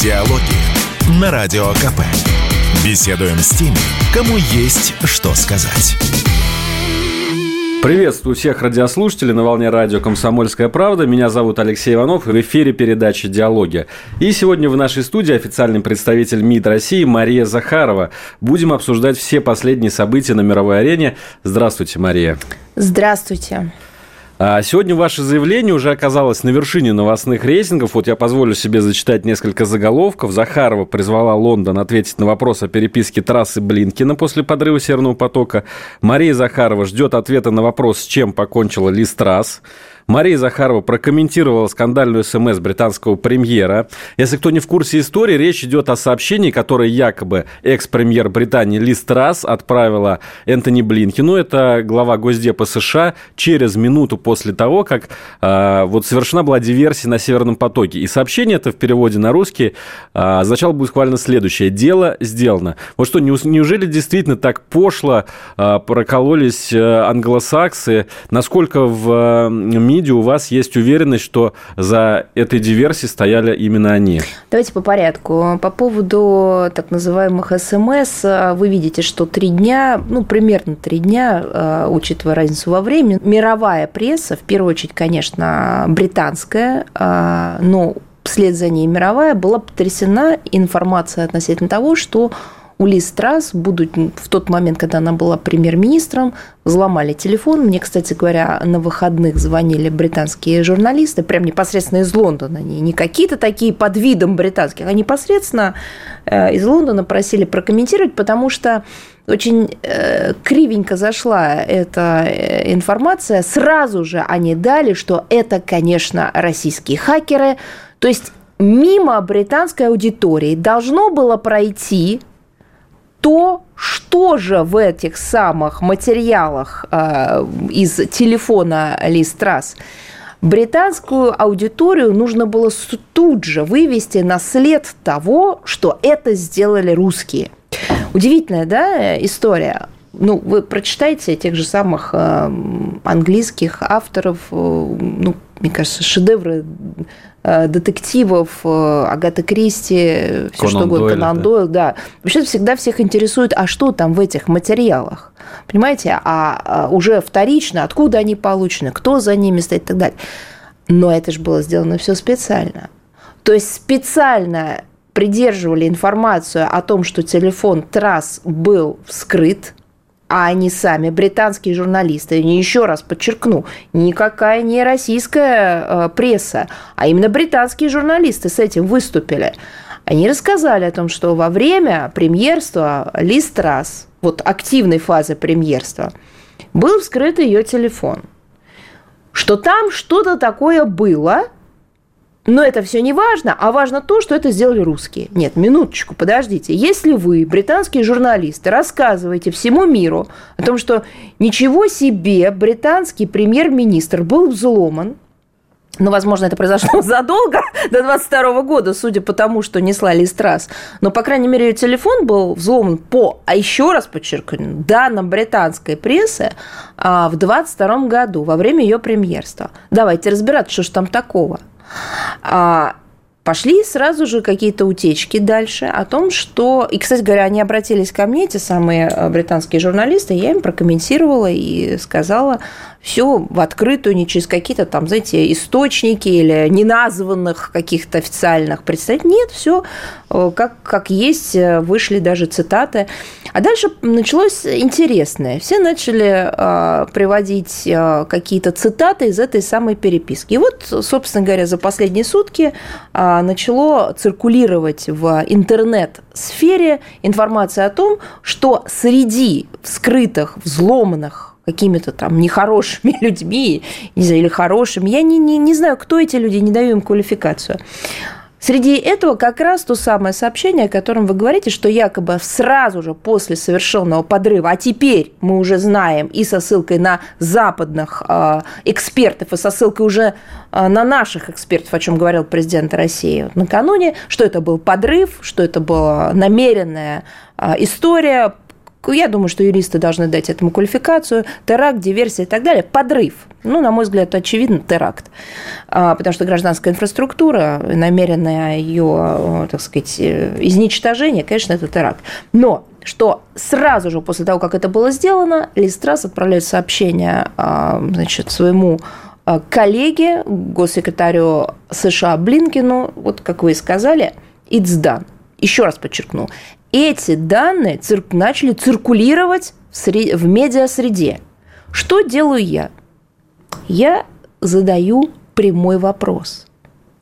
Диалоги на Радио КП. Беседуем с теми, кому есть что сказать. Приветствую всех радиослушателей на волне радио «Комсомольская правда». Меня зовут Алексей Иванов, и в эфире передачи «Диалоги». И сегодня в нашей студии официальный представитель МИД России Мария Захарова. Будем обсуждать все последние события на мировой арене. Здравствуйте, Мария. Здравствуйте. Сегодня ваше заявление уже оказалось на вершине новостных рейтингов. Вот я позволю себе зачитать несколько заголовков. Захарова призвала Лондон ответить на вопрос о переписке трассы Блинкина после подрыва Северного потока. Мария Захарова ждет ответа на вопрос, с чем покончила Лиз Трасс. Мария Захарова прокомментировала скандальную смс британского премьера. Если кто не в курсе истории, речь идет о сообщении, которое якобы экс-премьер Британии Ли Страс отправила Энтони Блинкину, это глава Госдепа США, через минуту после того, как э, вот совершена была диверсия на Северном потоке. И сообщение это в переводе на русский э, означало буквально следующее. Дело сделано. Вот что, неужели действительно так пошло э, прокололись англосаксы? Насколько в мире МИДе у вас есть уверенность, что за этой диверсией стояли именно они? Давайте по порядку. По поводу так называемых СМС, вы видите, что три дня, ну, примерно три дня, э, учитывая разницу во времени, мировая пресса, в первую очередь, конечно, британская, э, но вслед за ней мировая, была потрясена информация относительно того, что у Лиз Трасс, будут в тот момент, когда она была премьер-министром, взломали телефон. Мне, кстати говоря, на выходных звонили британские журналисты, прям непосредственно из Лондона. Не, не какие-то такие под видом британских, а непосредственно э, из Лондона просили прокомментировать, потому что очень э, кривенько зашла эта э, информация. Сразу же они дали, что это, конечно, российские хакеры. То есть мимо британской аудитории должно было пройти то, что же в этих самых материалах э, из телефона Листрас британскую аудиторию нужно было тут же вывести на след того, что это сделали русские. Удивительная, да, история. Ну, вы прочитайте тех же самых э, английских авторов, э, ну, мне кажется, шедевры детективов, э, Агата Кристи, все что угодно, Конан Дойл, да. Вообще всегда всех интересует, а что там в этих материалах? Понимаете? А, а уже вторично, откуда они получены, кто за ними стоит и так далее. Но это же было сделано все специально. То есть специально придерживали информацию о том, что телефон трасс был вскрыт, а они сами, британские журналисты, еще раз подчеркну, никакая не российская э, пресса, а именно британские журналисты с этим выступили. Они рассказали о том, что во время премьерства Ли Страс, вот активной фазы премьерства, был вскрыт ее телефон. Что там что-то такое было – но это все не важно, а важно то, что это сделали русские. Нет, минуточку, подождите. Если вы, британские журналисты, рассказываете всему миру о том, что ничего себе, британский премьер-министр был взломан, ну, возможно, это произошло задолго, до 22 года, судя по тому, что несла Листрас. Но, по крайней мере, ее телефон был взломан по, а еще раз подчеркну, данным британской прессы а, в 22 году, во время ее премьерства. Давайте разбираться, что же там такого. А, пошли сразу же какие-то утечки дальше о том, что... И, кстати говоря, они обратились ко мне, эти самые э, британские журналисты, я им прокомментировала и сказала все в открытую, не через какие-то там, знаете, источники или неназванных каких-то официальных представителей. Нет, все э, как, как есть, э, вышли даже цитаты. А дальше началось интересное. Все начали э, приводить э, какие-то цитаты из этой самой переписки. И вот, собственно говоря, за последние сутки э, начало циркулировать в интернет-сфере информация о том, что среди вскрытых, взломанных какими-то там нехорошими людьми, не знаю, или хорошими. Я не, не, не знаю, кто эти люди, не даю им квалификацию. Среди этого как раз то самое сообщение, о котором вы говорите, что якобы сразу же после совершенного подрыва, а теперь мы уже знаем и со ссылкой на западных э, экспертов, и со ссылкой уже э, на наших экспертов, о чем говорил президент России накануне, что это был подрыв, что это была намеренная э, история, я думаю, что юристы должны дать этому квалификацию, теракт, диверсия и так далее, подрыв. Ну, на мой взгляд, это очевидно теракт, а, потому что гражданская инфраструктура, намеренное ее, так сказать, э, изничтожение, конечно, это теракт. Но что сразу же после того, как это было сделано, Листрас отправляет сообщение а, значит, своему а, коллеге, госсекретарю США Блинкину, вот как вы и сказали, it's done. Еще раз подчеркну, эти данные цирк, начали циркулировать в, сред... в медиасреде. Что делаю я? Я задаю прямой вопрос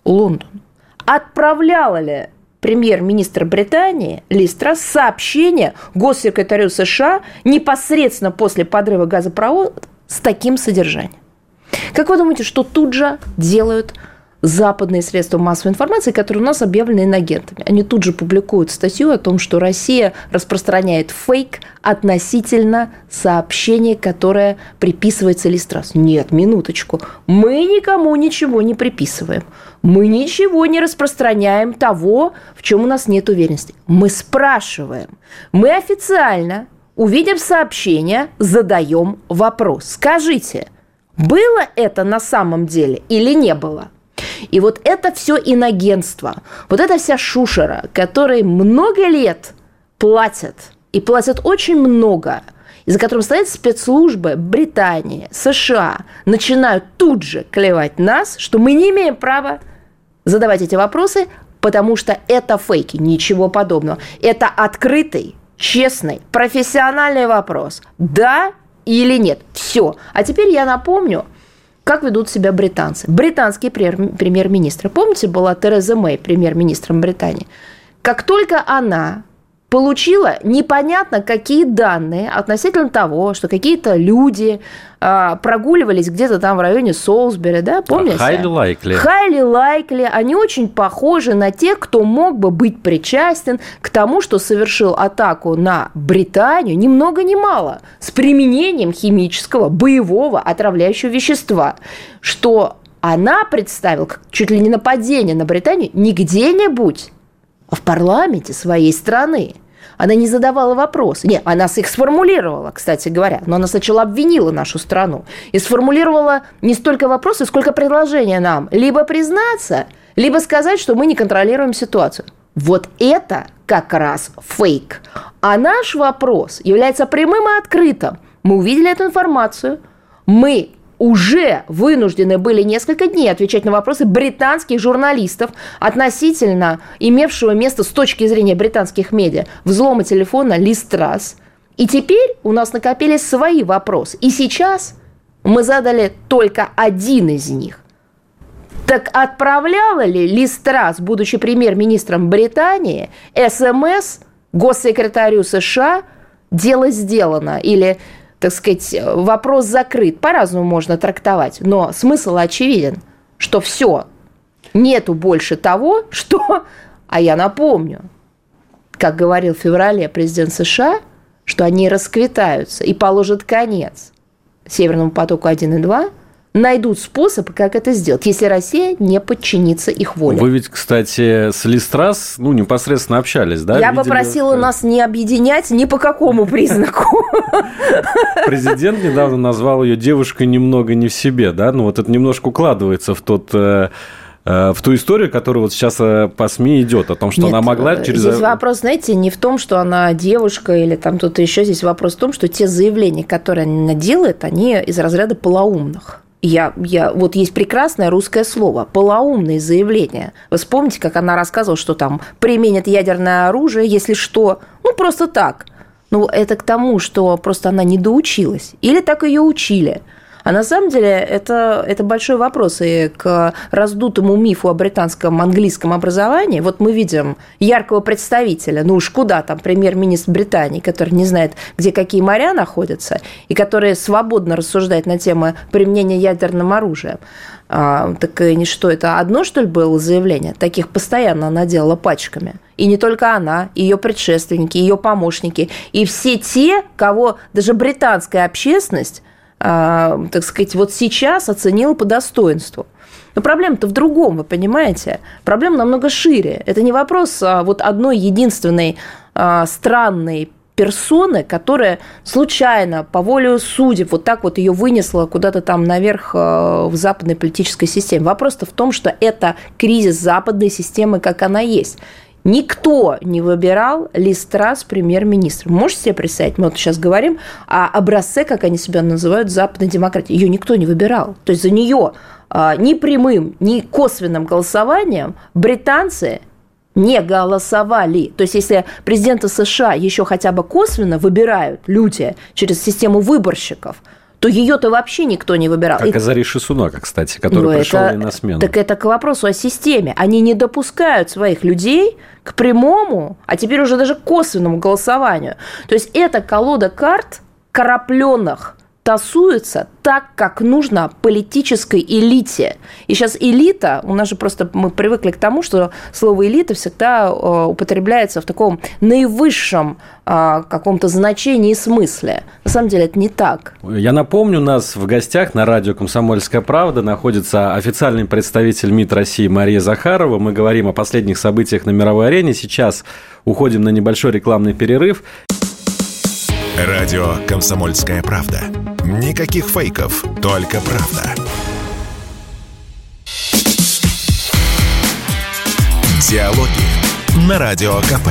Лондон. Отправляла ли премьер-министр Британии Листрас сообщение госсекретарю США непосредственно после подрыва газопровода с таким содержанием? Как вы думаете, что тут же делают западные средства массовой информации, которые у нас объявлены инагентами. Они тут же публикуют статью о том, что Россия распространяет фейк относительно сообщения, которое приписывается Листрас. Нет, минуточку. Мы никому ничего не приписываем. Мы ничего не распространяем того, в чем у нас нет уверенности. Мы спрашиваем. Мы официально увидев сообщение, задаем вопрос. Скажите, было это на самом деле или не было? И вот это все иногенство, вот эта вся шушера, которой много лет платят, и платят очень много, и за которым стоят спецслужбы Британии, США, начинают тут же клевать нас, что мы не имеем права задавать эти вопросы, потому что это фейки, ничего подобного. Это открытый, честный, профессиональный вопрос. Да или нет? Все. А теперь я напомню, как ведут себя британцы. Британский премьер-министр. Помните, была Тереза Мэй премьер-министром Британии? Как только она получила непонятно какие данные относительно того, что какие-то люди а, прогуливались где-то там в районе Солсбери, да, помните? Highly likely. Highly likely. Они очень похожи на тех, кто мог бы быть причастен к тому, что совершил атаку на Британию, ни много ни мало, с применением химического, боевого, отравляющего вещества, что она представила как чуть ли не нападение на Британию не где-нибудь, в парламенте своей страны. Она не задавала вопросы. Нет, она их сформулировала, кстати говоря, но она сначала обвинила нашу страну и сформулировала не столько вопросы, сколько предложения нам. Либо признаться, либо сказать, что мы не контролируем ситуацию. Вот это как раз фейк. А наш вопрос является прямым и открытым. Мы увидели эту информацию, мы уже вынуждены были несколько дней отвечать на вопросы британских журналистов относительно имевшего место с точки зрения британских медиа взлома телефона Листрас. И теперь у нас накопились свои вопросы. И сейчас мы задали только один из них. Так отправляла ли Листрас, будучи премьер-министром Британии, СМС госсекретарю США «Дело сделано» или так сказать, вопрос закрыт. По-разному можно трактовать, но смысл очевиден, что все, нету больше того, что... А я напомню, как говорил в феврале президент США, что они расквитаются и положат конец Северному потоку 1 и 2 – найдут способ, как это сделать, если Россия не подчинится их воле. Вы ведь, кстати, с Листрас ну, непосредственно общались, да? Я Видели... бы просила нас не объединять ни по какому признаку. Президент недавно назвал ее девушкой немного не в себе, да? Ну, вот это немножко укладывается в тот э, э, в ту историю, которая вот сейчас э, по СМИ идет, о том, что Нет, она могла через... Здесь вопрос, знаете, не в том, что она девушка или там кто-то еще. Здесь вопрос в том, что те заявления, которые она делает, они из разряда полоумных. Я, я, вот есть прекрасное русское слово – полоумные заявления. Вы вспомните, как она рассказывала, что там применят ядерное оружие, если что, ну просто так. Ну, это к тому, что просто она не доучилась. Или так ее учили – а на самом деле это, это большой вопрос и к раздутому мифу о британском английском образовании. Вот мы видим яркого представителя, ну уж куда там, премьер-министр Британии, который не знает, где какие моря находятся, и который свободно рассуждает на тему применения ядерным оружием. А, так и что, это одно, что ли, было заявление? Таких постоянно она делала пачками. И не только она, ее предшественники, ее помощники, и все те, кого даже британская общественность так сказать, вот сейчас оценил по достоинству. Но проблема-то в другом, вы понимаете? Проблема намного шире. Это не вопрос а, вот одной единственной а, странной персоны, которая случайно, по воле судеб, вот так вот ее вынесла куда-то там наверх в западной политической системе. Вопрос-то в том, что это кризис западной системы, как она есть. Никто не выбирал Листрас премьер-министром. Можете себе представить? Мы вот сейчас говорим о образце, как они себя называют, западной демократии. Ее никто не выбирал. То есть за нее а, ни прямым, ни косвенным голосованием британцы не голосовали. То есть, если президента США еще хотя бы косвенно выбирают люди через систему выборщиков, то ее-то вообще никто не выбирал. Как Азари Сунака, кстати, который ну, пришел это, на смену. Так это к вопросу о системе. Они не допускают своих людей к прямому, а теперь уже даже к косвенному голосованию. То есть это колода карт корабленных тасуется так, как нужно политической элите. И сейчас элита, у нас же просто мы привыкли к тому, что слово элита всегда э, употребляется в таком наивысшем э, каком-то значении и смысле. На самом деле это не так. Я напомню, у нас в гостях на радио «Комсомольская правда» находится официальный представитель МИД России Мария Захарова. Мы говорим о последних событиях на мировой арене. Сейчас уходим на небольшой рекламный перерыв. Радио «Комсомольская правда». Никаких фейков, только правда. Диалоги на Радио КП.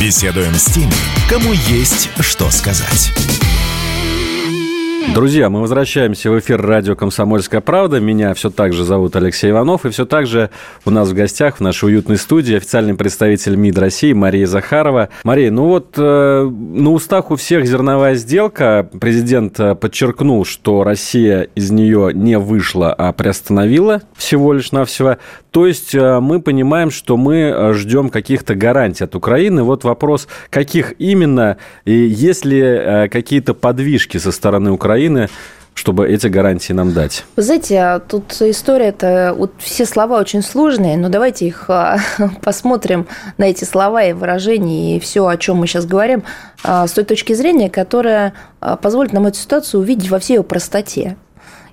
Беседуем с теми, кому есть что сказать. Друзья, мы возвращаемся в эфир радио «Комсомольская правда». Меня все так же зовут Алексей Иванов. И все так же у нас в гостях в нашей уютной студии официальный представитель МИД России Мария Захарова. Мария, ну вот э, на устах у всех зерновая сделка. Президент э, подчеркнул, что Россия из нее не вышла, а приостановила всего лишь навсего. То есть э, мы понимаем, что мы э, ждем каких-то гарантий от Украины. Вот вопрос, каких именно, и есть ли э, какие-то подвижки со стороны Украины, чтобы эти гарантии нам дать? Вы знаете, тут история-то, вот все слова очень сложные, но давайте их посмотрим на эти слова и выражения, и все, о чем мы сейчас говорим, с той точки зрения, которая позволит нам эту ситуацию увидеть во всей ее простоте.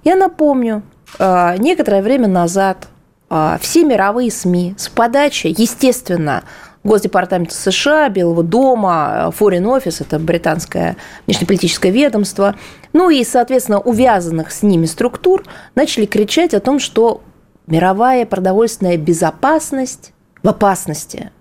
Я напомню, некоторое время назад а, все мировые СМИ с подачи, естественно, Госдепартамента США, Белого дома, Foreign Office, это британское внешнеполитическое ведомство, ну и, соответственно, увязанных с ними структур, начали кричать о том, что мировая продовольственная безопасность в опасности –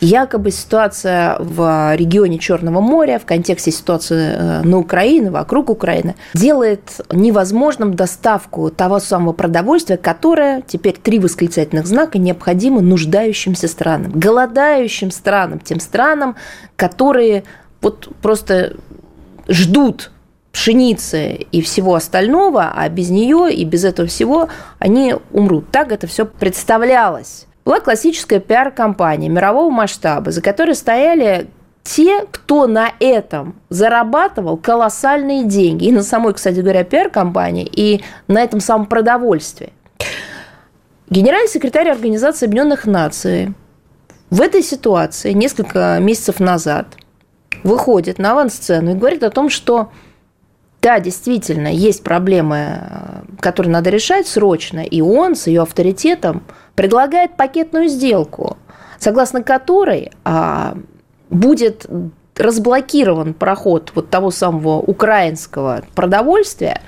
Якобы ситуация в регионе Черного моря в контексте ситуации э, на Украине, вокруг Украины, делает невозможным доставку того самого продовольствия, которое, теперь три восклицательных знака, необходимо нуждающимся странам, голодающим странам, тем странам, которые вот просто ждут пшеницы и всего остального, а без нее и без этого всего они умрут. Так это все представлялось была классическая пиар-компания мирового масштаба, за которой стояли те, кто на этом зарабатывал колоссальные деньги. И на самой, кстати говоря, пиар-компании, и на этом самом продовольствии. Генеральный секретарь Организации Объединенных Наций в этой ситуации несколько месяцев назад выходит на авансцену и говорит о том, что да, действительно, есть проблемы, которые надо решать срочно, и он с ее авторитетом предлагает пакетную сделку, согласно которой а, будет разблокирован проход вот того самого украинского продовольствия,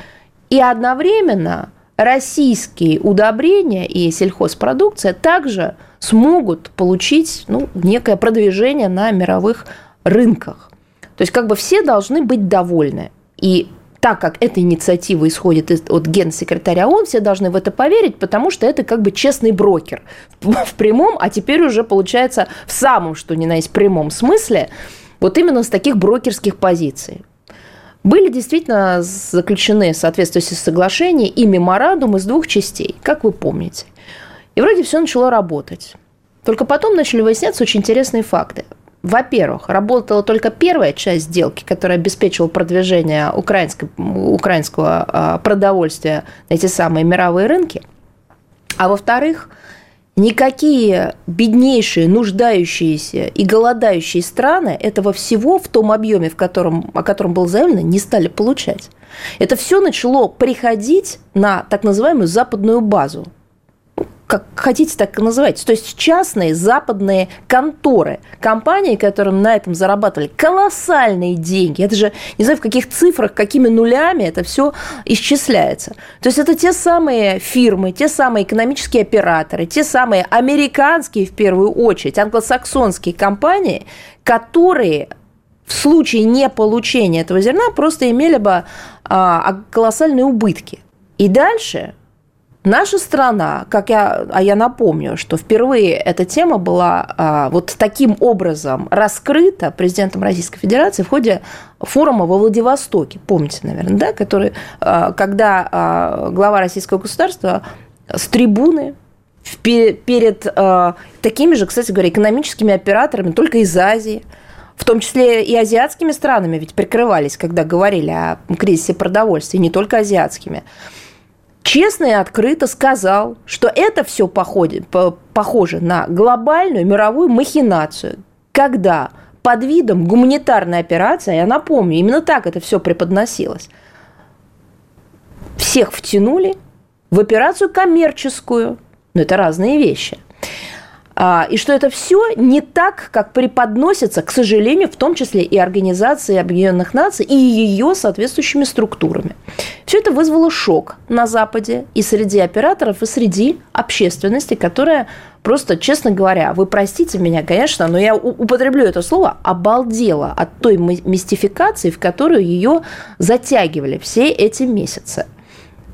и одновременно российские удобрения и сельхозпродукция также смогут получить ну, некое продвижение на мировых рынках. То есть как бы все должны быть довольны. И так как эта инициатива исходит от генсекретаря ООН, все должны в это поверить, потому что это как бы честный брокер в прямом, а теперь уже получается в самом, что ни на есть прямом смысле, вот именно с таких брокерских позиций. Были действительно заключены соответствующие соглашения и меморандум из двух частей, как вы помните. И вроде все начало работать. Только потом начали выясняться очень интересные факты во-первых, работала только первая часть сделки, которая обеспечивала продвижение украинского а, продовольствия на эти самые мировые рынки. А во-вторых, никакие беднейшие, нуждающиеся и голодающие страны этого всего в том объеме, в котором, о котором было заявлено, не стали получать. Это все начало приходить на так называемую западную базу. Как хотите, так и называйте. То есть частные западные конторы, компании, которые на этом зарабатывали колоссальные деньги. Это же, не знаю, в каких цифрах, какими нулями это все исчисляется. То есть это те самые фирмы, те самые экономические операторы, те самые американские, в первую очередь, англосаксонские компании, которые в случае неполучения этого зерна просто имели бы а, колоссальные убытки. И дальше Наша страна, как я, а я напомню, что впервые эта тема была а, вот таким образом раскрыта президентом Российской Федерации в ходе форума во Владивостоке, помните, наверное, да, который, а, когда а, глава российского государства с трибуны перед а, такими же, кстати говоря, экономическими операторами, только из Азии, в том числе и азиатскими странами ведь прикрывались, когда говорили о кризисе продовольствия, не только азиатскими – честно и открыто сказал, что это все походит, похоже на глобальную мировую махинацию, когда под видом гуманитарной операции, я напомню, именно так это все преподносилось, всех втянули в операцию коммерческую, но это разные вещи – и что это все не так, как преподносится, к сожалению, в том числе и Организации Объединенных Наций и ее соответствующими структурами. Все это вызвало шок на Западе и среди операторов, и среди общественности, которая просто, честно говоря, вы простите меня, конечно, но я употреблю это слово, обалдела от той мистификации, в которую ее затягивали все эти месяцы –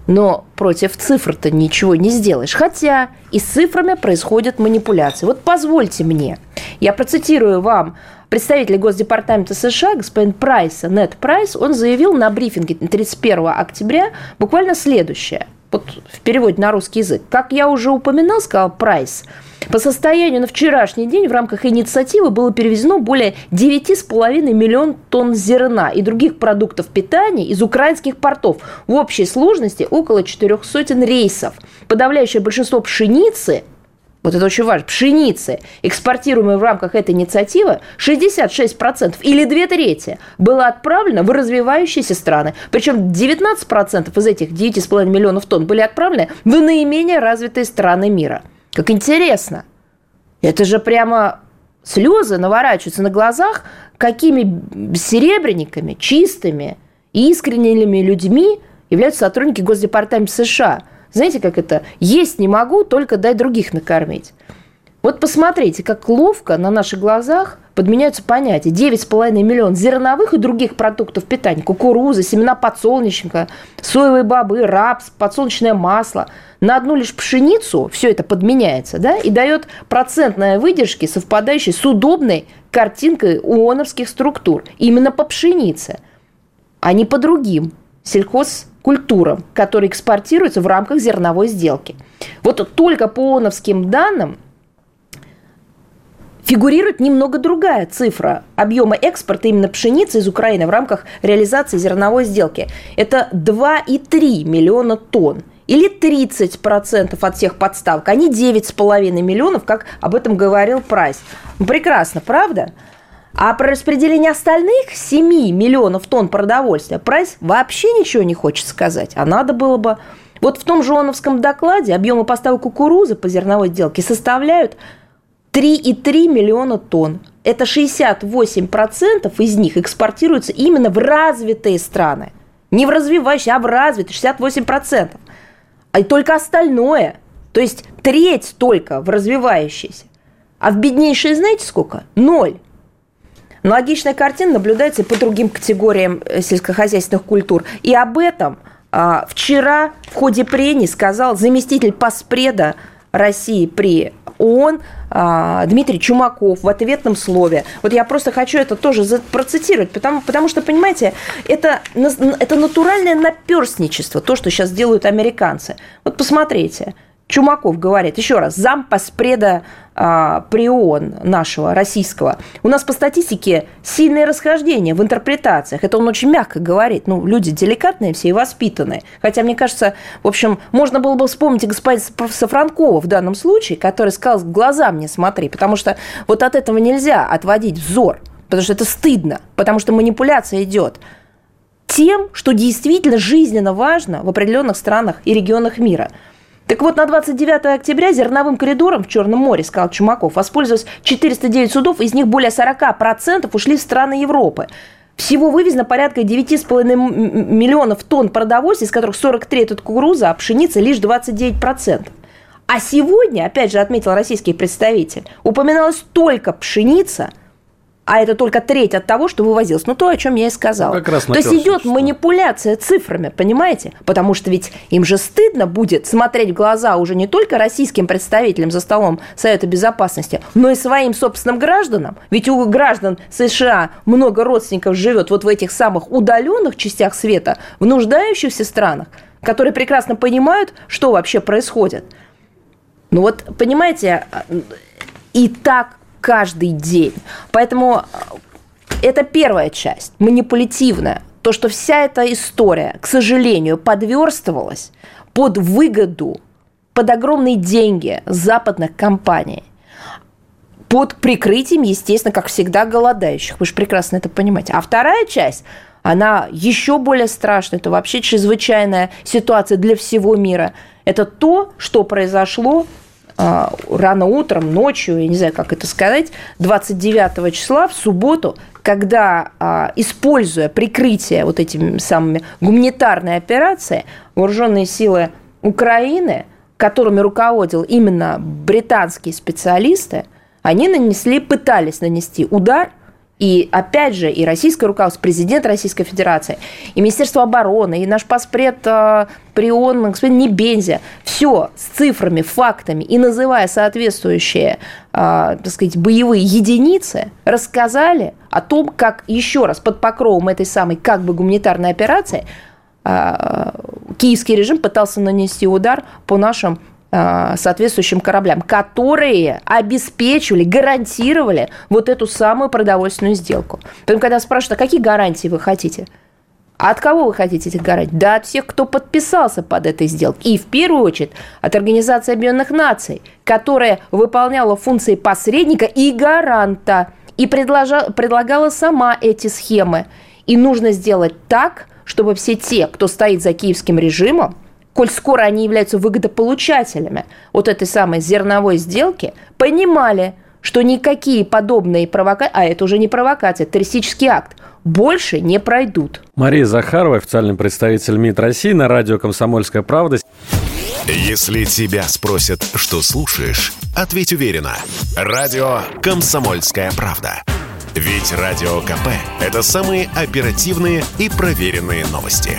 но против цифр-то ничего не сделаешь. Хотя и с цифрами происходят манипуляции. Вот позвольте мне, я процитирую вам представитель Госдепартамента США, господин Прайса, Нет Прайс, он заявил на брифинге 31 октября буквально следующее. Вот в переводе на русский язык. Как я уже упоминал, сказал Прайс – по состоянию на вчерашний день в рамках инициативы было перевезено более 9,5 миллион тонн зерна и других продуктов питания из украинских портов. В общей сложности около 400 рейсов. Подавляющее большинство пшеницы вот это очень важно, пшеницы, экспортируемой в рамках этой инициативы, 66% или две трети было отправлено в развивающиеся страны. Причем 19% из этих 9,5 миллионов тонн были отправлены в наименее развитые страны мира – как интересно. Это же прямо слезы наворачиваются на глазах, какими серебряниками, чистыми и искренними людьми являются сотрудники Госдепартамента США. Знаете, как это? Есть не могу, только дай других накормить. Вот посмотрите, как ловко на наших глазах подменяются понятия. 9,5 миллионов зерновых и других продуктов питания. Кукуруза, семена подсолнечника, соевые бобы, рапс, подсолнечное масло. На одну лишь пшеницу все это подменяется да, и дает процентные выдержки, совпадающие с удобной картинкой ООНовских структур. Именно по пшенице, а не по другим сельхозкультурам, которые экспортируются в рамках зерновой сделки. Вот только по ООНовским данным – фигурирует немного другая цифра объема экспорта именно пшеницы из Украины в рамках реализации зерновой сделки. Это 2,3 миллиона тонн или 30% от всех подставок, а не 9,5 миллионов, как об этом говорил Прайс. Прекрасно, правда? А про распределение остальных 7 миллионов тонн продовольствия Прайс вообще ничего не хочет сказать. А надо было бы... Вот в том же ООНовском докладе объемы поставок кукурузы по зерновой сделке составляют 3,3 миллиона тонн. Это 68% из них экспортируются именно в развитые страны. Не в развивающие, а в развитые, 68%. А только остальное, то есть треть только в развивающиеся. А в беднейшие знаете сколько? Ноль. Аналогичная картина наблюдается и по другим категориям э, сельскохозяйственных культур. И об этом а, вчера в ходе прений сказал заместитель паспреда России при ООН а, Дмитрий Чумаков в ответном слове. Вот я просто хочу это тоже процитировать, потому, потому что, понимаете, это, это натуральное наперстничество, то, что сейчас делают американцы. Вот посмотрите, Чумаков говорит, еще раз, зам поспреда а, Прион нашего, российского. У нас по статистике сильные расхождения в интерпретациях. Это он очень мягко говорит. Ну, люди деликатные все и воспитанные. Хотя, мне кажется, в общем, можно было бы вспомнить и господина Сафранкова в данном случае, который сказал, глаза мне смотри, потому что вот от этого нельзя отводить взор, потому что это стыдно, потому что манипуляция идет тем, что действительно жизненно важно в определенных странах и регионах мира – Так вот, на 29 октября зерновым коридором в Черном море, сказал Чумаков, воспользовалось 409 судов, из них более 40% ушли в страны Европы. Всего вывезено порядка 9,5 миллионов тонн продовольствия, из которых 43 это кукуруза, а пшеница лишь 29%. А сегодня, опять же, отметил российский представитель, упоминалась только пшеница – а это только треть от того, что вывозилось. Ну, то, о чем я и сказала. Ну, как раз то есть идет манипуляция цифрами, понимаете? Потому что ведь им же стыдно будет смотреть в глаза уже не только российским представителям за столом Совета Безопасности, но и своим собственным гражданам. Ведь у граждан США много родственников живет вот в этих самых удаленных частях света, в нуждающихся странах, которые прекрасно понимают, что вообще происходит. Ну вот, понимаете, и так каждый день. Поэтому э, это первая часть, манипулятивная. То, что вся эта история, к сожалению, подверстывалась под выгоду, под огромные деньги западных компаний под прикрытием, естественно, как всегда, голодающих. Вы же прекрасно это понимаете. А вторая часть, она еще более страшная. Это вообще чрезвычайная ситуация для всего мира. Это то, что произошло рано утром, ночью, я не знаю, как это сказать, 29 числа в субботу, когда, а, используя прикрытие вот этими самыми гуманитарной операции, вооруженные силы Украины, которыми руководил именно британские специалисты, они нанесли, пытались нанести удар – и опять же, и российское руководство, президент Российской Федерации, и Министерство обороны, и наш паспред э, при ООН, господин Небензя, все с цифрами, фактами. И называя соответствующие, э, так сказать, боевые единицы, рассказали о том, как еще раз под покровом этой самой как бы гуманитарной операции э, киевский режим пытался нанести удар по нашим соответствующим кораблям, которые обеспечивали, гарантировали вот эту самую продовольственную сделку. Поэтому, когда спрашивают, а какие гарантии вы хотите? А от кого вы хотите этих гарантий? Да от всех, кто подписался под этой сделкой. И в первую очередь от Организации Объединенных Наций, которая выполняла функции посредника и гаранта, и предложа, предлагала сама эти схемы. И нужно сделать так, чтобы все те, кто стоит за киевским режимом, коль скоро они являются выгодополучателями вот этой самой зерновой сделки, понимали, что никакие подобные провокации, а это уже не провокация, это террористический акт, больше не пройдут. Мария Захарова, официальный представитель МИД России на радио «Комсомольская правда». Если тебя спросят, что слушаешь, ответь уверенно. Радио «Комсомольская правда». Ведь Радио КП – это самые оперативные и проверенные новости.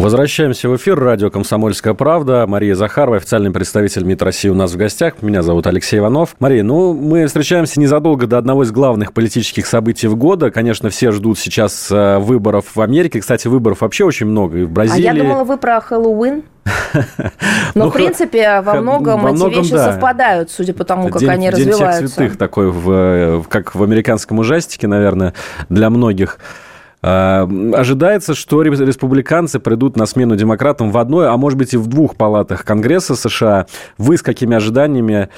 Возвращаемся в эфир. Радио «Комсомольская правда». Мария Захарова, официальный представитель МИД России у нас в гостях. Меня зовут Алексей Иванов. Мария, ну, мы встречаемся незадолго до одного из главных политических событий в года. Конечно, все ждут сейчас э, выборов в Америке. Кстати, выборов вообще очень много и в Бразилии. А я думала, вы про Хэллоуин. Но, ну, в принципе, во многом во многом, эти вещи да. совпадают, судя по тому, как день, они развиваются. День всех святых такой, в, как в американском ужастике, наверное, для многих. А, ожидается, что республиканцы придут на смену демократам в одной, а может быть и в двух палатах Конгресса США. Вы с какими ожиданиями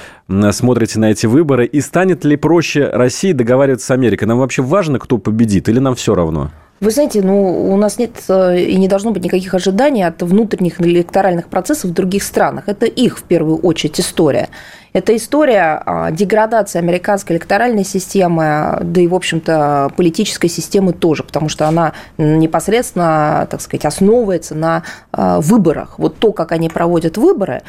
смотрите на эти выборы? И станет ли проще России договариваться с Америкой? Нам вообще важно, кто победит, или нам все равно? Вы знаете, ну, у нас нет э, и не должно быть никаких ожиданий от внутренних электоральных процессов в других странах. Это их, в первую очередь, история. Это история а, деградации американской электоральной системы, да и, в общем-то, политической системы тоже, потому что она непосредственно, так сказать, основывается на а, выборах. Вот то, как они проводят выборы,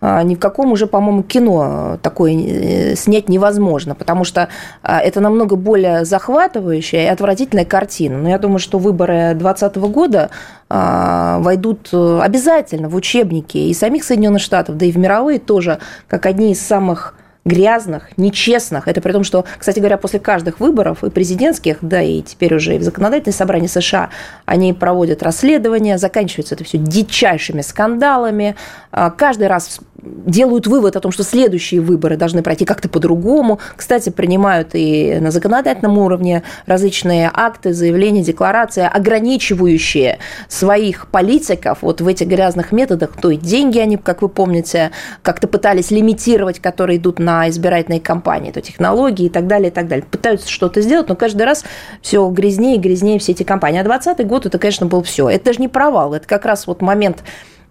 ни в каком уже, по-моему, кино такое э, снять невозможно, потому что а, это намного более захватывающая и отвратительная картина. Но я думаю, что выборы 2020 года а, войдут э, обязательно в учебники и самих Соединенных Штатов, да и в мировые тоже, как одни из самых грязных, нечестных. Это при том, что, кстати говоря, после каждых выборов и президентских, да и теперь уже и в законодательное собрание США, они проводят расследования, заканчивается это все дичайшими скандалами. А, каждый раз делают вывод о том, что следующие выборы должны пройти как-то по-другому. Кстати, принимают и на законодательном уровне различные акты, заявления, декларации, ограничивающие своих политиков вот в этих грязных методах. То и деньги они, как вы помните, как-то пытались лимитировать, которые идут на избирательные кампании, то технологии и так далее, и так далее. Пытаются что-то сделать, но каждый раз все грязнее и грязнее все эти кампании. А 2020 год это, конечно, был все. Это даже не провал, это как раз вот момент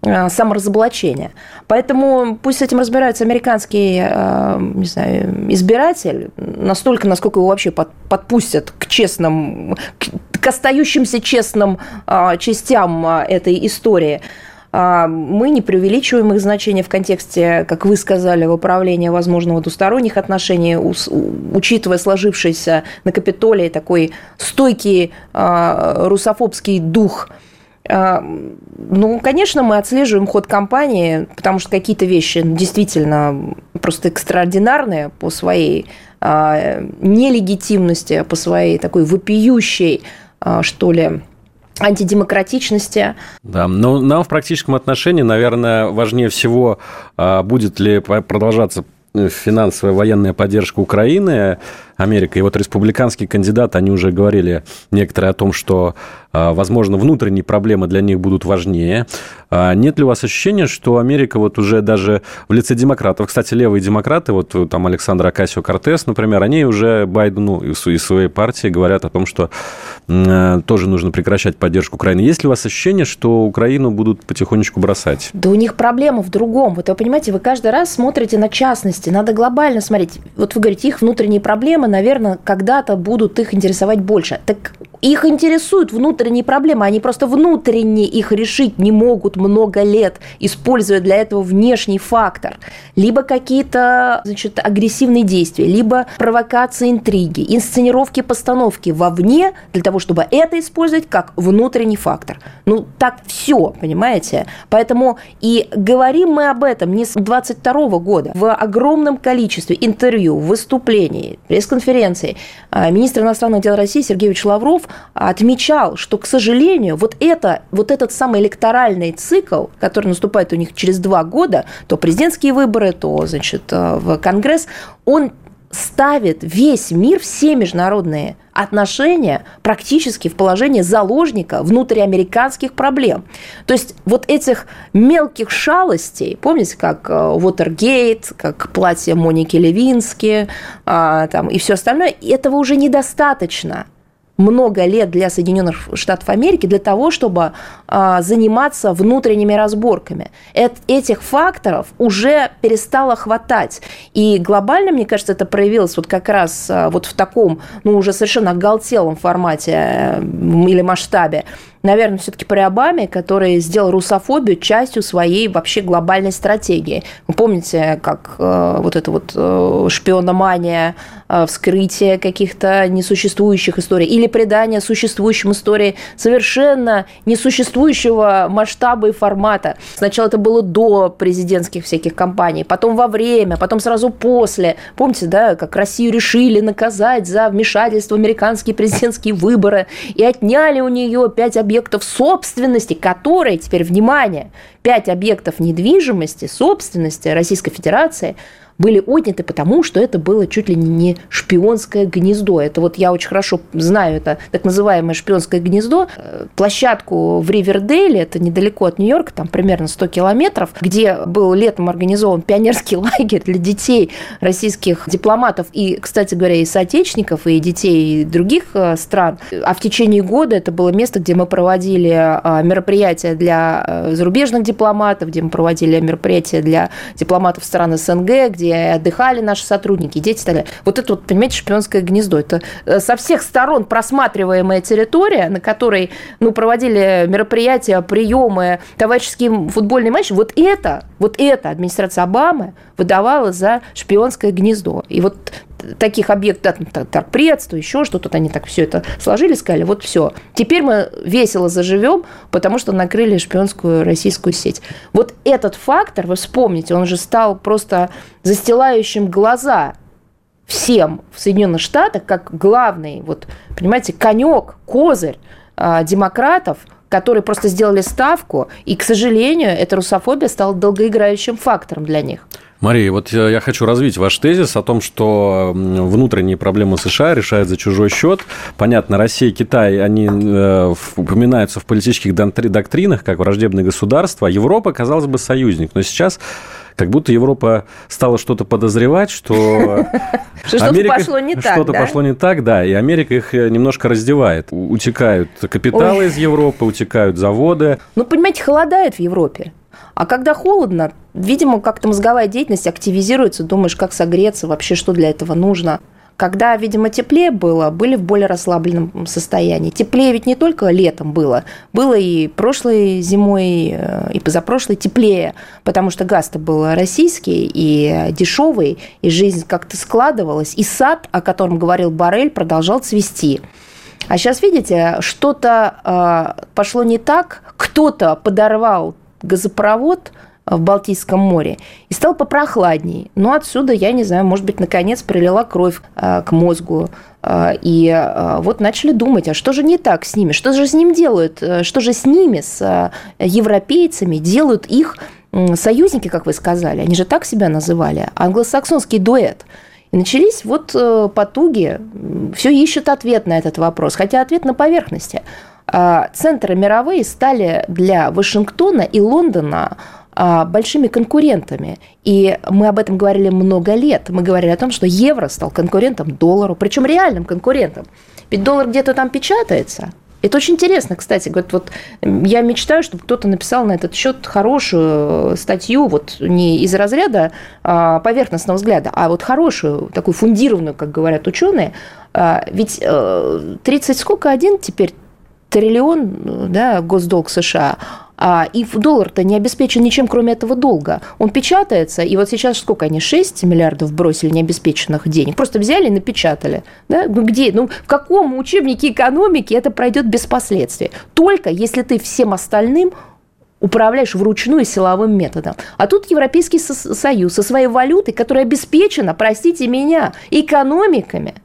Э, саморазоблачения. Поэтому пусть с этим разбирается американский э, не знаю, избиратель, настолько, насколько его вообще подпустят к честным, к остающимся честным э, частям этой истории. А мы не преувеличиваем их значение в контексте, как вы сказали, выправления возможного двусторонних отношений, учитывая сложившийся на Капитолии такой стойкий русофобский дух – а, ну, конечно, мы отслеживаем ход компании, потому что какие-то вещи действительно просто экстраординарные по своей а, нелегитимности, по своей такой вопиющей, а, что ли, антидемократичности. Да, но нам в практическом отношении, наверное, важнее всего, будет ли продолжаться финансовая военная поддержка Украины, Америка. И вот республиканские кандидаты, они уже говорили некоторые о том, что а, возможно, внутренние проблемы для них будут важнее. А нет ли у вас ощущения, что Америка вот уже даже в лице демократов, кстати, левые демократы, вот там Александр Акасио Кортес, например, они уже Байдену из своей партии говорят о том, что э, тоже нужно прекращать поддержку Украины. Есть ли у вас ощущение, что Украину будут потихонечку бросать? Да у них проблема в другом. Вот вы понимаете, вы каждый раз смотрите на частности, надо глобально смотреть. Вот вы говорите, их внутренние проблемы, наверное, когда-то будут их интересовать больше. Так их интересуют внутренние проблемы, они просто внутренне их решить не могут много лет, используя для этого внешний фактор. Либо какие-то значит, агрессивные действия, либо провокации, интриги, инсценировки, постановки вовне, для того, чтобы это использовать как внутренний фактор. Ну, так все, понимаете? Поэтому и говорим мы об этом не с 22 года. В огромном количестве интервью, выступлений, пресс-конференций а, министр иностранных дел России Сергей Лавров отмечал, что, к сожалению, вот, это, вот этот самый электоральный цикл, который наступает у них через два года, то президентские выборы, то, значит, э, в Конгресс, он ставит весь мир, все международные отношения практически в положение заложника внутриамериканских проблем. То есть вот этих мелких шалостей, помните, как Watergate, э, как платье Моники Левински а, там, и все остальное, этого уже недостаточно – много лет для Соединенных Штатов Америки для того, чтобы а, заниматься внутренними разборками. этих факторов уже перестало хватать. И глобально, мне кажется, это проявилось вот как раз а, вот в таком, ну, уже совершенно оголтелом формате э, или масштабе наверное, все-таки при Обаме, который сделал русофобию частью своей вообще глобальной стратегии. Вы помните, как э, вот эта вот э, шпиономания, э, вскрытие каких-то несуществующих историй или придание существующим истории совершенно несуществующего масштаба и формата. Сначала это было до президентских всяких кампаний, потом во время, потом сразу после. Помните, да, как Россию решили наказать за вмешательство в американские президентские выборы и отняли у нее пять объектов собственности, которые, теперь внимание, пять объектов недвижимости, собственности Российской Федерации – были отняты потому, что это было чуть ли не шпионское гнездо. Это вот я очень хорошо знаю это так называемое шпионское гнездо. Э, площадку в Ривердейле, это недалеко от Нью-Йорка, там примерно 100 километров, где был летом организован пионерский лагерь для детей российских дипломатов и, кстати говоря, и соотечественников, и детей других э, стран. А в течение года это было место, где мы проводили э, мероприятия для зарубежных дипломатов, где мы проводили мероприятия для дипломатов стран СНГ, где отдыхали наши сотрудники, дети и так далее. Вот это вот, понимаете, шпионское гнездо. Это э, со всех сторон просматриваемая территория, на которой ну, проводили мероприятия, приемы, товарищеские футбольные матчи. Вот это, вот это администрация Обамы выдавала за шпионское гнездо. И вот таких объектов, да, торгпредство, еще что-то, они так все это сложили, сказали, вот все, теперь мы весело заживем, потому что накрыли шпионскую российскую сеть. Вот этот фактор, вы вспомните, он же стал просто застилающим глаза всем в Соединенных Штатах как главный, вот, понимаете, конек, козырь а, демократов, которые просто сделали ставку, и, к сожалению, эта русофобия стала долгоиграющим фактором для них. Мария, вот я хочу развить ваш тезис о том, что внутренние проблемы США решают за чужой счет. Понятно, Россия и Китай, они э, упоминаются в политических доктринах как враждебные государства. Европа, казалось бы, союзник. Но сейчас как будто Европа стала что-то подозревать, что... Что-то пошло не так, Что-то пошло не так, да, и Америка их э, немножко раздевает. Утекают капиталы из Европы, утекают заводы. Ну, понимаете, холодает в Европе. А когда холодно, видимо, как-то мозговая деятельность активизируется, думаешь, как согреться, вообще что для этого нужно. Когда, видимо, теплее было, были в более расслабленном состоянии. Теплее ведь не только летом было, было и прошлой зимой, э, и позапрошлой теплее, потому что газ-то был российский и дешевый, и жизнь как-то складывалась, и сад, о котором говорил Барель, продолжал цвести. А сейчас, видите, что-то э, пошло не так, кто-то подорвал газопровод в Балтийском море и стал попрохладнее. Но отсюда, я не знаю, может быть, наконец прилила кровь э, к мозгу. Э, и э, вот начали думать, а что же не так с ними? Что же с ним делают? Что же с ними, с европейцами, делают их союзники, как вы сказали? Они же так себя называли. Англосаксонский дуэт. И начались вот потуги, все ищут ответ на этот вопрос, хотя ответ на поверхности. Центры мировые стали для Вашингтона и Лондона большими конкурентами. И мы об этом говорили много лет. Мы говорили о том, что евро стал конкурентом доллару, причем реальным конкурентом. Ведь доллар где-то там печатается. Это очень интересно, кстати. Вот, вот я мечтаю, чтобы кто-то написал на этот счет хорошую статью, вот не из разряда а, поверхностного взгляда, а вот хорошую, такую фундированную, как говорят ученые. А, ведь 30 э, сколько один теперь триллион да, госдолг США, а, и доллар-то не обеспечен ничем, кроме этого долга. Он печатается, и вот сейчас сколько они, 6 миллиардов бросили необеспеченных денег, просто взяли и напечатали. Да? Ну где, ну в каком учебнике экономики это пройдет без последствий? Только если ты всем остальным управляешь вручную силовым методом. А тут Европейский Союз со своей валютой, которая обеспечена, простите меня, экономиками –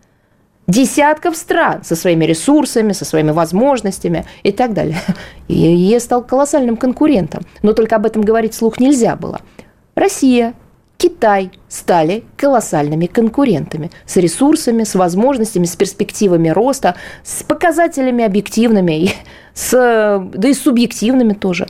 десятков стран со своими ресурсами, со своими возможностями и так далее. И ЕС стал колоссальным конкурентом. Но только об этом говорить вслух нельзя было. Россия, Китай стали колоссальными конкурентами с ресурсами, с возможностями, с перспективами роста, с показателями объективными, и с, да и субъективными тоже.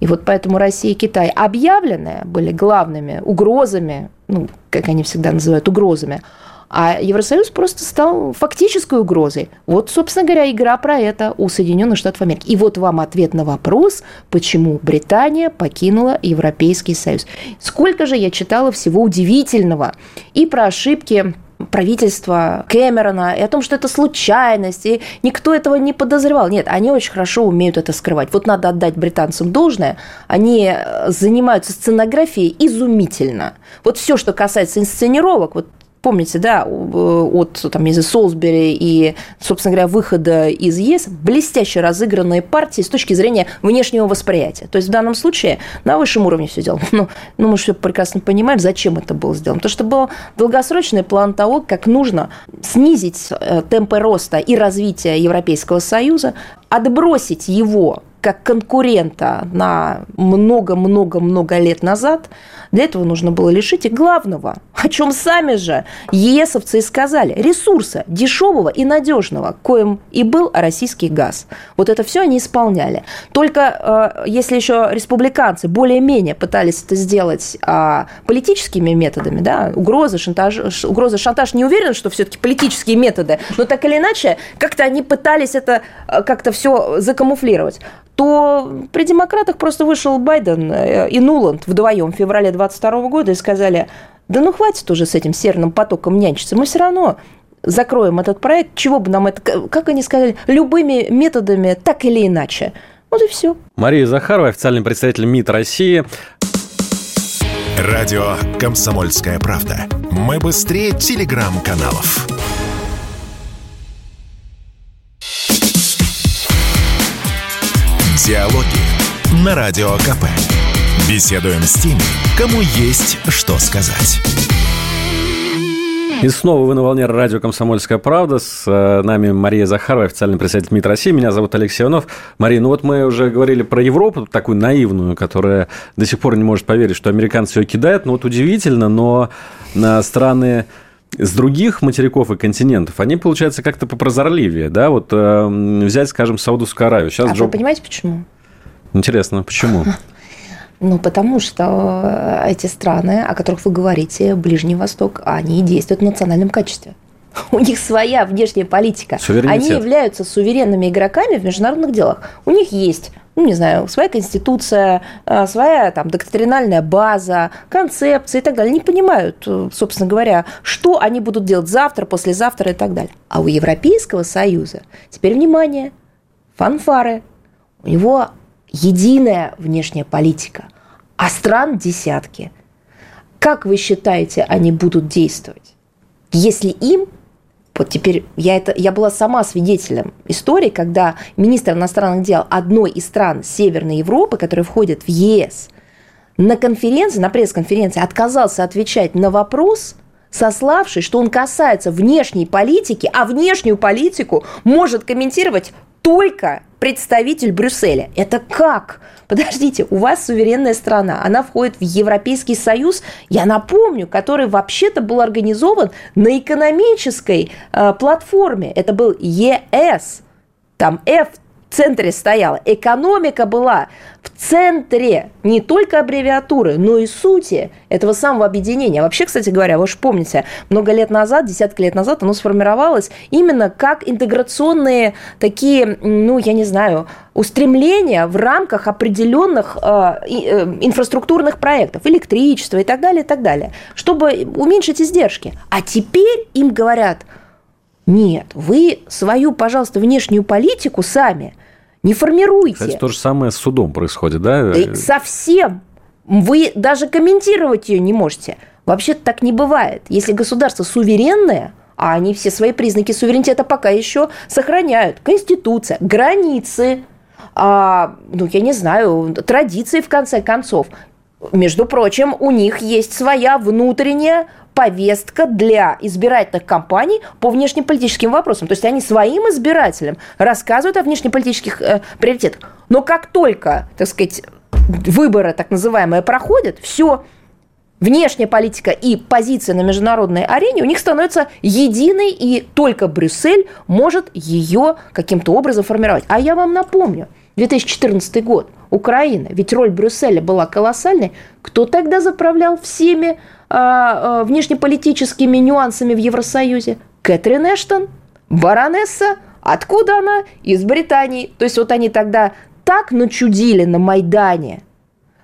И вот поэтому Россия и Китай объявленные были главными угрозами, ну, как они всегда называют, угрозами – а Евросоюз просто стал фактической угрозой. Вот, собственно говоря, игра про это у Соединенных Штатов Америки. И вот вам ответ на вопрос, почему Британия покинула Европейский Союз. Сколько же я читала всего удивительного и про ошибки правительства Кэмерона, и о том, что это случайность, и никто этого не подозревал. Нет, они очень хорошо умеют это скрывать. Вот надо отдать британцам должное, они занимаются сценографией изумительно. Вот все, что касается инсценировок, вот помните, да, от там, из Солсбери и, собственно говоря, выхода из ЕС, блестяще разыгранные партии с точки зрения внешнего восприятия. То есть в данном случае на высшем уровне все сделано. Но, ну, мы все прекрасно понимаем, зачем это было сделано. Потому что был долгосрочный план того, как нужно снизить э, темпы роста и развития Европейского Союза, отбросить его как конкурента на много-много-много лет назад, для этого нужно было лишить их главного, о чем сами же ЕСовцы и сказали, ресурса дешевого и надежного, коим и был российский газ. Вот это все они исполняли. Только э, если еще республиканцы более-менее пытались это сделать а, политическими методами, да, угрозы, шантаж, угрозы, шантаж, не уверен, что все-таки политические методы, но так или иначе, как-то они пытались это э, как-то все закамуфлировать то при демократах просто вышел Байден э, и Нуланд вдвоем в феврале 22 года и сказали, да ну хватит уже с этим серным потоком нянчиться, мы все равно закроем этот проект, чего бы нам это, как они сказали, любыми методами, так или иначе. Вот и все. Мария Захарова, официальный представитель МИД России. Радио «Комсомольская правда». Мы быстрее телеграм-каналов. Диалоги на Радио КП. Беседуем с теми, кому есть что сказать. И снова вы на волне радио «Комсомольская правда». С э, нами Мария Захарова, официальный представитель МИД России. Меня зовут Алексей Иванов. Мария, ну вот мы уже говорили про Европу, такую наивную, которая до сих пор не может поверить, что американцы ее кидают. Ну вот удивительно, но на страны с других материков и континентов, они, получается, как-то попрозорливее, да? Вот э, взять, скажем, Саудовскую Аравию. Сейчас а Джо... вы понимаете, почему? Интересно, почему? Ну, потому что э, эти страны, о которых вы говорите, Ближний Восток, они действуют в национальном качестве. У них своя внешняя политика. Они являются суверенными игроками в международных делах. У них есть ну, не знаю, своя конституция, э, своя там доктринальная база, концепция и так далее. Не понимают, э, собственно говоря, что они будут делать завтра, послезавтра и так далее. А у Европейского Союза, теперь внимание, фанфары, у него единая внешняя политика, а стран десятки. Как вы считаете, они будут действовать? Если им вот теперь я, это, я была сама свидетелем истории, когда министр иностранных дел одной из стран Северной Европы, которая входит в ЕС, на конференции, на пресс-конференции отказался отвечать на вопрос, сославшись, что он касается внешней политики, а внешнюю политику может комментировать только представитель Брюсселя. Это как? Подождите, у вас суверенная страна, она входит в Европейский Союз, я напомню, который вообще-то был организован на экономической э, платформе. Это был ЕС. Там F в центре стояла. Экономика была в центре не только аббревиатуры, но и сути этого самого объединения. Вообще, кстати говоря, вы же помните, много лет назад, десятки лет назад оно сформировалось именно как интеграционные такие, ну, я не знаю, устремления в рамках определенных э, э, инфраструктурных проектов, электричества и так далее, и так далее, чтобы уменьшить издержки. А теперь им говорят – нет, вы свою, пожалуйста, внешнюю политику сами не формируйте. Кстати, то же самое с судом происходит, да? И совсем. Вы даже комментировать ее не можете. Вообще-то так не бывает. Если государство суверенное, а они все свои признаки суверенитета пока еще сохраняют. Конституция, границы, а, ну, я не знаю, традиции, в конце концов. Между прочим, у них есть своя внутренняя повестка для избирательных кампаний по внешнеполитическим вопросам. То есть они своим избирателям рассказывают о внешнеполитических э, приоритетах. Но как только, так сказать, выборы так называемые проходят, все, внешняя политика и позиция на международной арене у них становится единой, и только Брюссель может ее каким-то образом формировать. А я вам напомню, 2014 год, Украина, ведь роль Брюсселя была колоссальной. Кто тогда заправлял всеми а, а, внешнеполитическими нюансами в Евросоюзе? Кэтрин Эштон, баронесса, откуда она? Из Британии. То есть вот они тогда так начудили на Майдане,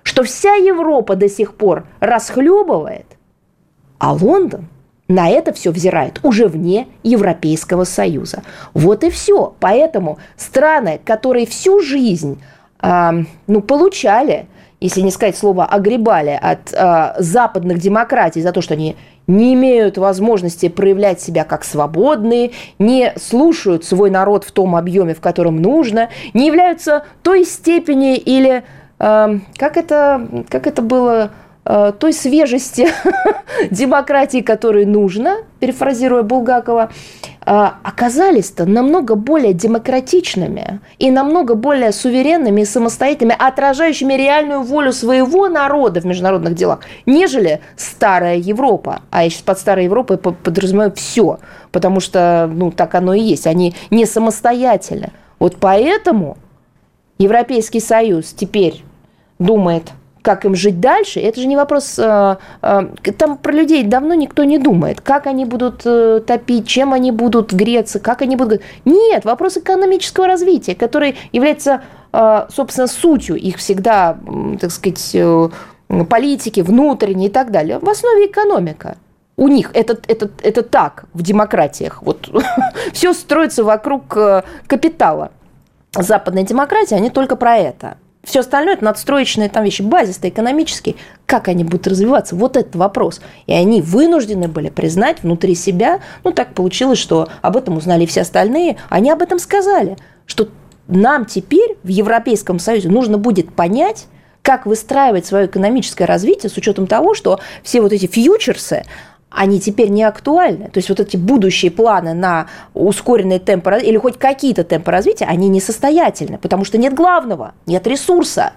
что вся Европа до сих пор расхлебывает, а Лондон на это все взирает уже вне Европейского Союза. Вот и все. Поэтому страны, которые всю жизнь э, ну, получали если не сказать слово огребали от э, западных демократий за то, что они не имеют возможности проявлять себя как свободные, не слушают свой народ в том объеме, в котором нужно, не являются той степени или э, как это как это было той свежести демократии, которой нужно, перефразируя Булгакова, э, оказались-то намного более демократичными и намного более суверенными и самостоятельными, отражающими реальную волю своего народа в международных делах, нежели старая Европа. А я сейчас под старой Европой подразумеваю все, потому что ну, так оно и есть. Они не самостоятельны. Вот поэтому Европейский Союз теперь думает – как им жить дальше, это же не вопрос... Э, э, там про людей давно никто не думает. Как они будут э, топить, чем они будут греться, как они будут... Нет, вопрос экономического развития, который является, собственно, сутью их всегда, так сказать, политики внутренней и так далее. В основе экономика. У них это, это, это так в демократиях. Вот все строится вокруг капитала. Западная демократия, они только про это. Все остальное это надстроечные там вещи, базисные, экономические. Как они будут развиваться? Вот этот вопрос. И они вынуждены были признать внутри себя, ну так получилось, что об этом узнали все остальные, они об этом сказали, что нам теперь в Европейском Союзе нужно будет понять, как выстраивать свое экономическое развитие с учетом того, что все вот эти фьючерсы, они теперь не актуальны. То есть вот эти будущие планы на ускоренные темпы или хоть какие-то темпы развития, они несостоятельны, потому что нет главного, нет ресурса.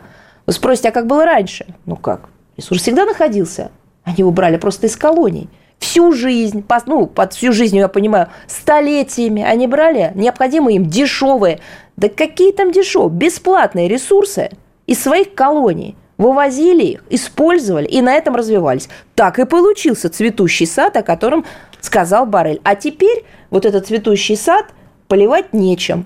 Вы спросите, а как было раньше? Ну как? Ресурс всегда находился. Они его брали просто из колоний. Всю жизнь, ну, под всю жизнь, я понимаю, столетиями они брали необходимые им дешевые, да какие там дешевые, бесплатные ресурсы из своих колоний – вывозили их, использовали и на этом развивались. Так и получился цветущий сад, о котором сказал Барель. А теперь вот этот цветущий сад поливать нечем.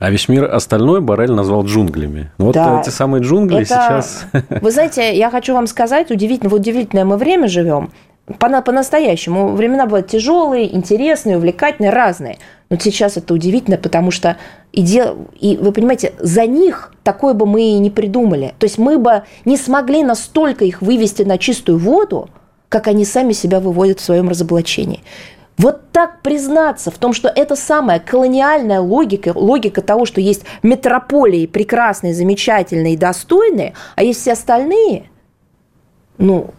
А весь мир остальной Барель назвал джунглями. Вот да. эти самые джунгли Это... сейчас... Вы знаете, я хочу вам сказать, удивительно, в удивительное мы время живем. По-настоящему. Времена были тяжелые, интересные, увлекательные, разные. Но сейчас это удивительно, потому что и, дел... и вы понимаете, за них такое бы мы и не придумали. То есть мы бы не смогли настолько их вывести на чистую воду, как они сами себя выводят в своем разоблачении. Вот так признаться в том, что это самая колониальная логика, логика того, что есть метрополии прекрасные, замечательные достойные, а есть все остальные, ну,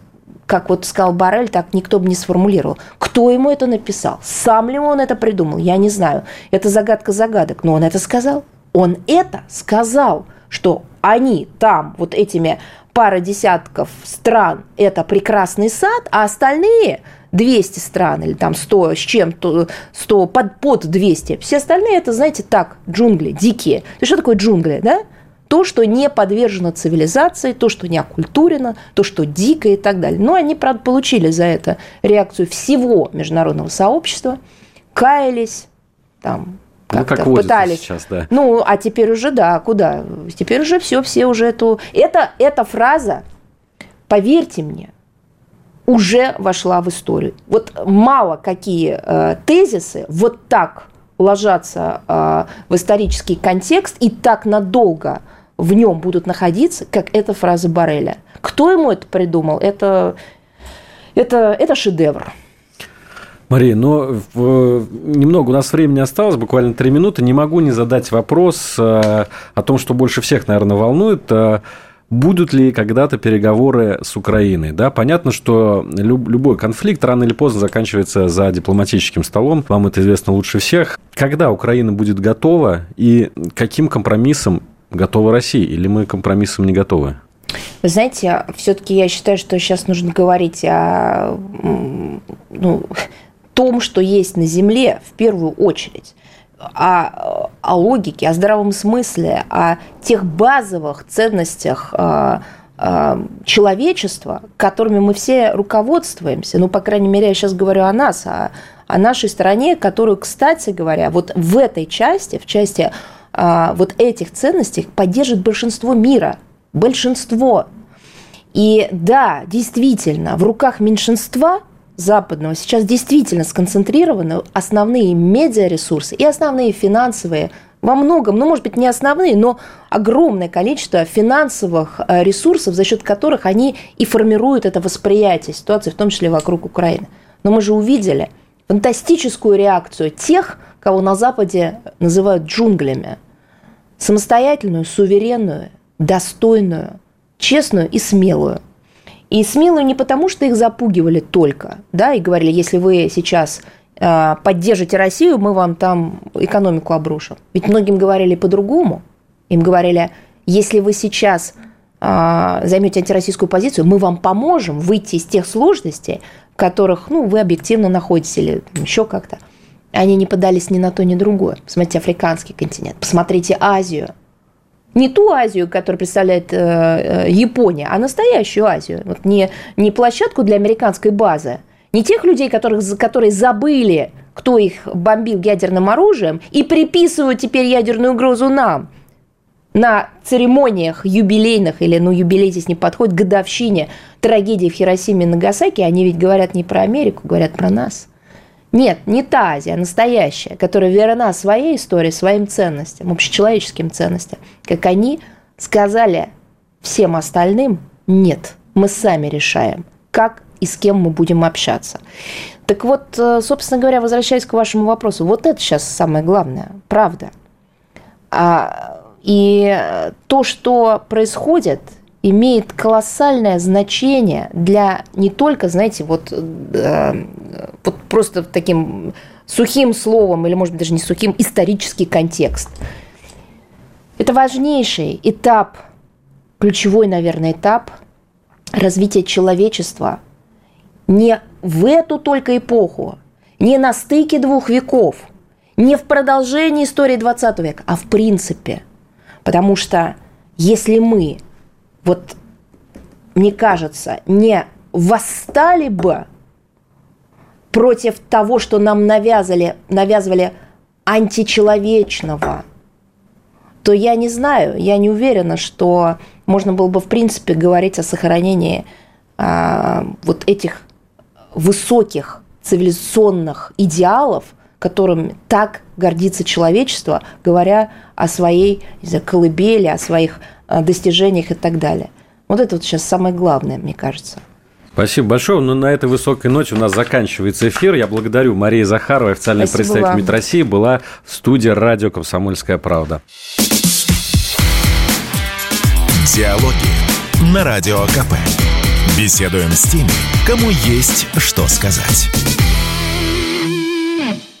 как вот сказал Барель, так никто бы не сформулировал. Кто ему это написал? Сам ли он это придумал? Я не знаю. Это загадка загадок. Но он это сказал. Он это сказал, что они там, вот этими пара десятков стран, это прекрасный сад, а остальные 200 стран или там 100 с чем-то, 100 под, под 200, все остальные это, знаете, так, джунгли, дикие. То что такое джунгли, да? То, что не подвержено цивилизации, то, что не оккультурено, то, что дико и так далее. Но они, правда, получили за это реакцию всего международного сообщества, каялись, там, ну, как пытались. сейчас, да. Ну, а теперь уже, да, куда? Теперь уже все, все уже эту... Это, эта фраза, поверьте мне, уже вошла в историю. Вот мало какие э, тезисы вот так ложатся э, в исторический контекст и так надолго в нем будут находиться, как эта фраза Барреля. Кто ему это придумал? Это, это, это шедевр. Мария, но в, немного у нас времени осталось, буквально три минуты. Не могу не задать вопрос э, о том, что больше всех, наверное, волнует. Э, будут ли когда-то переговоры с Украиной? Да, понятно, что люб, любой конфликт рано или поздно заканчивается за дипломатическим столом. Вам это известно лучше всех. Когда Украина будет готова и каким компромиссом готова Россия, или мы компромиссом не готовы? Вы знаете, все-таки я считаю, что сейчас нужно говорить о ну, том, что есть на Земле в первую очередь о, о логике, о здравом смысле, о тех базовых ценностях э, э, человечества, которыми мы все руководствуемся. Ну, по крайней мере, я сейчас говорю о нас, о, о нашей стране, которую, кстати говоря, вот в этой части, в части вот этих ценностей поддержит большинство мира. Большинство. И да, действительно, в руках меньшинства западного сейчас действительно сконцентрированы основные медиаресурсы и основные финансовые во многом, ну, может быть, не основные, но огромное количество финансовых э, ресурсов, за счет которых они и формируют это восприятие ситуации, в том числе вокруг Украины. Но мы же увидели фантастическую реакцию тех, кого на Западе называют джунглями. Самостоятельную, суверенную, достойную, честную и смелую. И смелую не потому, что их запугивали только, да, и говорили, если вы сейчас э, поддержите Россию, мы вам там экономику обрушим. Ведь многим говорили по-другому. Им говорили, если вы сейчас э, займете антироссийскую позицию, мы вам поможем выйти из тех сложностей, в которых ну, вы объективно находитесь или еще как-то. Они не подались ни на то, ни другое. Посмотрите африканский континент, посмотрите Азию. Не ту Азию, которую представляет э, э, Япония, а настоящую Азию. Вот не, не площадку для американской базы, не тех людей, которых, которые забыли, кто их бомбил ядерным оружием, и приписывают теперь ядерную угрозу нам на церемониях юбилейных, или, ну, юбилей здесь не подходит, годовщине трагедии в Хиросиме и Нагасаки, они ведь говорят не про Америку, говорят про нас – нет, не та Азия, а настоящая, которая верна своей истории, своим ценностям, общечеловеческим ценностям. Как они сказали Всем остальным нет. Мы сами решаем, как и с кем мы будем общаться. Так вот, э, собственно говоря, возвращаясь к вашему вопросу, вот это сейчас самое главное, правда. А, и то, что происходит, имеет колоссальное значение для не только, знаете, вот, э, вот просто таким сухим словом, или, может быть, даже не сухим, исторический контекст. Это важнейший этап, ключевой, наверное, этап развития человечества не в эту только эпоху, не на стыке двух веков, не в продолжении истории 20 века, а в принципе. Потому что если мы, вот мне кажется, не восстали бы против того, что нам навязали, навязывали античеловечного, то я не знаю, я не уверена, что можно было бы в принципе говорить о сохранении а, вот этих высоких цивилизационных идеалов, которым так гордится человечество, говоря о своей знаю, колыбели, о своих а, достижениях и так далее. Вот это вот сейчас самое главное, мне кажется. Спасибо большое. Ну, на этой высокой ноте у нас заканчивается эфир. Я благодарю Марии Захаровой, официальный Спасибо представитель вам. МИД России, была в студии радио «Комсомольская правда». Диалоги на Радио КП. Беседуем с теми, кому есть что сказать.